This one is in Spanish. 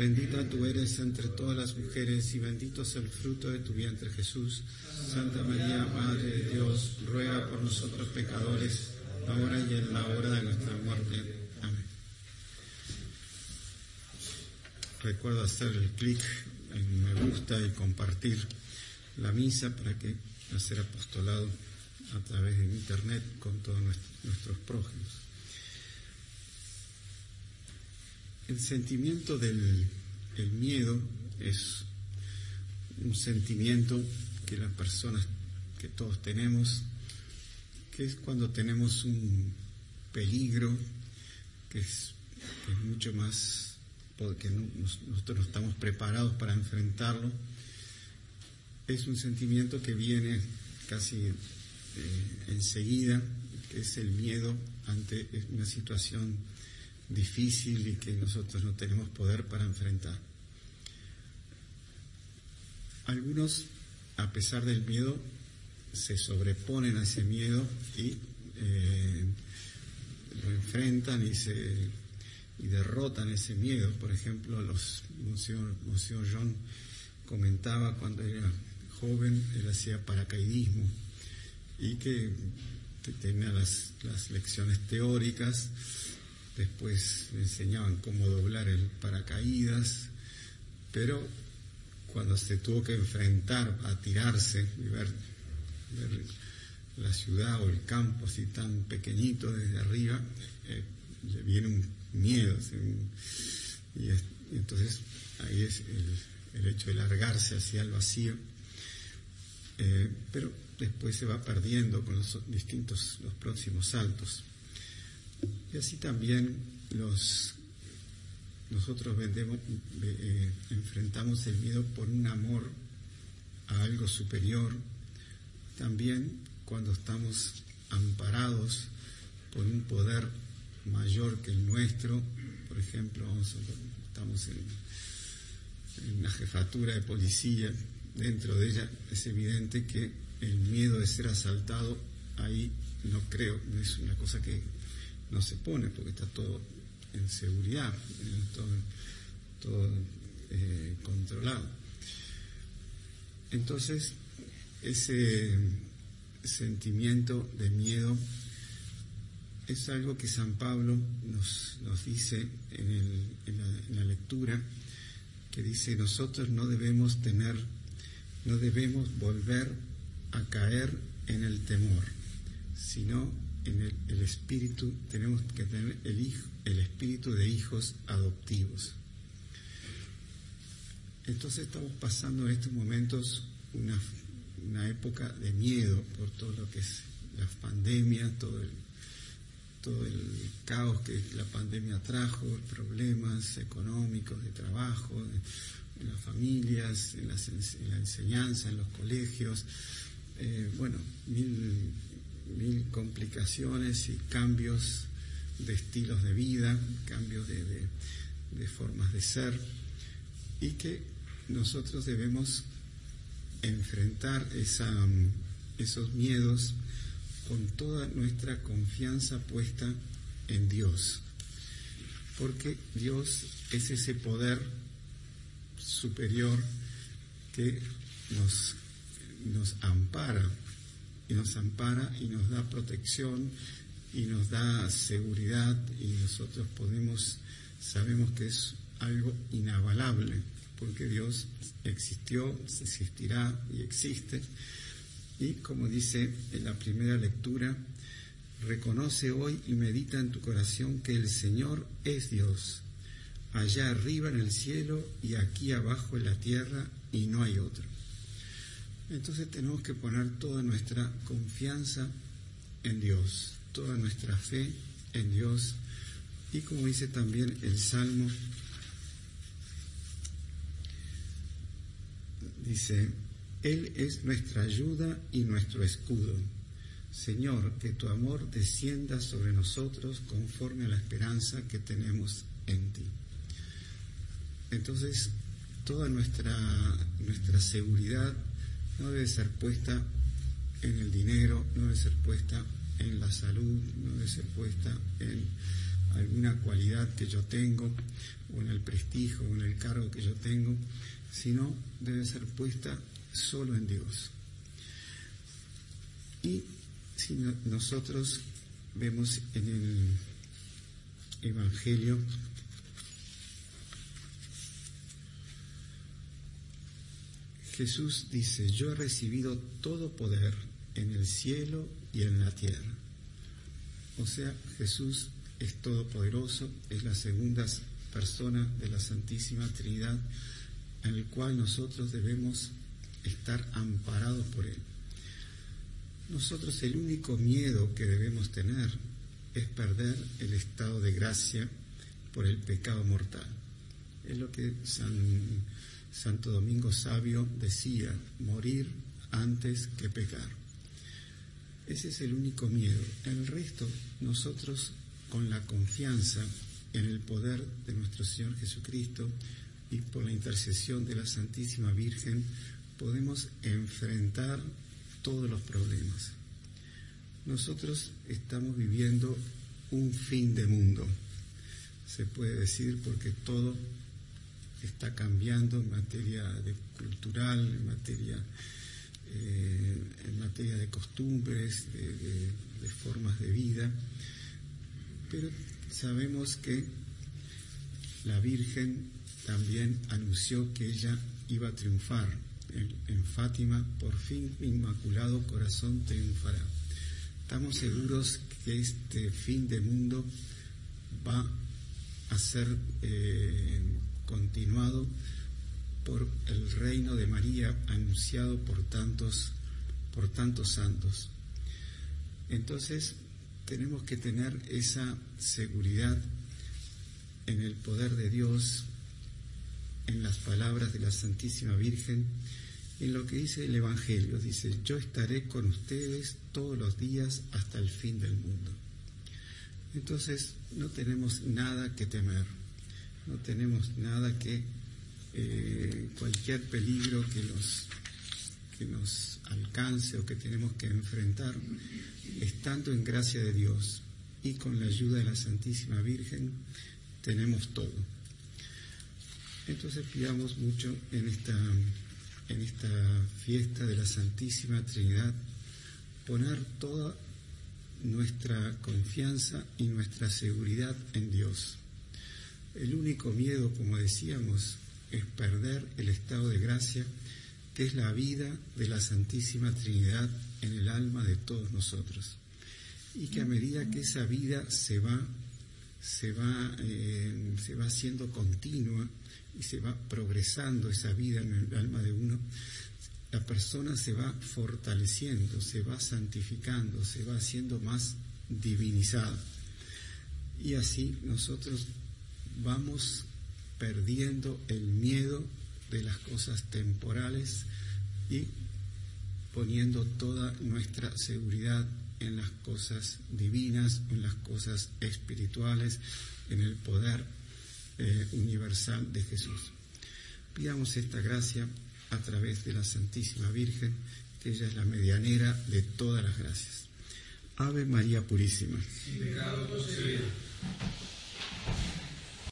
Bendita tú eres entre todas las mujeres y bendito es el fruto de tu vientre Jesús. Santa María, Madre de Dios, ruega por nosotros pecadores, ahora y en la hora de nuestra muerte. Amén. Recuerdo hacer el clic en me gusta y compartir la misa para que hacer apostolado a través de internet con todos nuestros prójimos. El sentimiento del miedo es un sentimiento que las personas, que todos tenemos, que es cuando tenemos un peligro, que es, mucho más, porque nosotros no estamos preparados para enfrentarlo. Es un sentimiento que viene casi eh, enseguida, que es el miedo ante una situación difícil y que nosotros no tenemos poder para enfrentar. Algunos, a pesar del miedo, se sobreponen a ese miedo y eh, lo enfrentan y se y derrotan ese miedo. Por ejemplo, los Monsieur, John comentaba cuando era joven, él hacía paracaidismo y que tenía las, las lecciones teóricas después me enseñaban cómo doblar el paracaídas, pero cuando se tuvo que enfrentar a tirarse y ver, la ciudad o el campo así tan pequeñito desde arriba, eh, le viene un miedo. y, entonces ahí es el, hecho de largarse hacia el vacío. Eh, pero después se va perdiendo con los distintos, los próximos saltos. Y así también los, nosotros vendemos, eh, enfrentamos el miedo por un amor a algo superior. También cuando estamos amparados por un poder mayor que el nuestro, por ejemplo, estamos en, en una jefatura de policía, dentro de ella es evidente que el miedo de ser asaltado ahí no creo, es una cosa que no se pone porque está todo en seguridad, todo, eh, controlado. Entonces, ese sentimiento de miedo es algo que San Pablo nos, nos dice en, en la lectura, que dice, nosotros no debemos tener, no debemos volver a caer en el temor, sino el, espíritu, tenemos que tener el, espíritu de hijos adoptivos. Entonces estamos pasando en estos momentos una, época de miedo por todo lo que es la pandemia, todo el, todo el caos que la pandemia trajo, problemas económicos, de trabajo, en las familias, en, la enseñanza, en los colegios, eh, bueno, mil mil complicaciones y cambios de estilos de vida, cambios de, formas de ser, y que nosotros debemos enfrentar esos miedos con toda nuestra confianza puesta en Dios, porque Dios es ese poder superior que nos, nos ampara y nos ampara y nos da protección y nos da seguridad y nosotros podemos, sabemos que es algo inavalable, porque Dios existió, existirá y existe. Y como dice en la primera lectura, reconoce hoy y medita en tu corazón que el Señor es Dios, allá arriba en el cielo y aquí abajo en la tierra y no hay otro. Entonces tenemos que poner toda nuestra confianza en Dios, toda nuestra fe en Dios. Y como dice también el Salmo, dice, Él es nuestra ayuda y nuestro escudo. Señor, que tu amor descienda sobre nosotros conforme a la esperanza que tenemos en ti. Entonces, toda nuestra, nuestra seguridad no debe ser puesta en el dinero, no debe ser puesta en la salud, no debe ser puesta en alguna cualidad que yo tengo, o en el prestigio, o en el cargo que yo tengo, sino debe ser puesta solo en Dios. Y si nosotros vemos en el Evangelio, Jesús dice, yo he recibido todo poder en el cielo y en la tierra. O sea, Jesús es todopoderoso, es la segunda persona de la Santísima Trinidad, en el cual nosotros debemos estar amparados por Él. Nosotros el único miedo que debemos tener es perder el estado de gracia por el pecado mortal. Es lo que San, Santo Domingo Sabio decía, morir antes que pecar. Ese es el único miedo. El resto, nosotros con la confianza en el poder de nuestro Señor Jesucristo y por la intercesión de la Santísima Virgen, podemos enfrentar todos los problemas. Nosotros estamos viviendo un fin de mundo, se puede decir, porque todo está cambiando en materia de cultural, en materia eh, en materia de costumbres, de, formas de vida, pero sabemos que la Virgen también anunció que ella iba a triunfar. En, Fátima, por fin, Inmaculado Corazón triunfará. Estamos seguros que este fin de mundo va a ser eh, continuado por el reino de María anunciado por tantos, por tantos santos. Entonces tenemos que tener esa seguridad en el poder de Dios, en las palabras de la Santísima Virgen, en lo que dice el Evangelio. Dice, yo estaré con ustedes todos los días hasta el fin del mundo. Entonces no tenemos nada que temer, no tenemos nada que eh, cualquier peligro que nos, que nos alcance o que tenemos que enfrentar, estando en gracia de Dios y con la ayuda de la Santísima Virgen, tenemos todo. Entonces pidamos mucho en esta, en esta fiesta de la Santísima Trinidad poner toda nuestra confianza y nuestra seguridad en Dios. El único miedo, como decíamos, es perder el estado de gracia que es la vida de la Santísima Trinidad en el alma de todos nosotros. Y que a medida que esa vida se va, se va, eh, se va haciendo continua y se va progresando esa vida en el alma de uno, la persona se va fortaleciendo, se va santificando, se va haciendo más divinizada. Y así nosotros vamos perdiendo el miedo de las cosas temporales y poniendo toda nuestra seguridad en las cosas divinas, en las cosas espirituales, en el poder eh, universal de Jesús. Pidamos esta gracia a través de la Santísima Virgen, que ella es la medianera de todas las gracias. Ave María Purísima.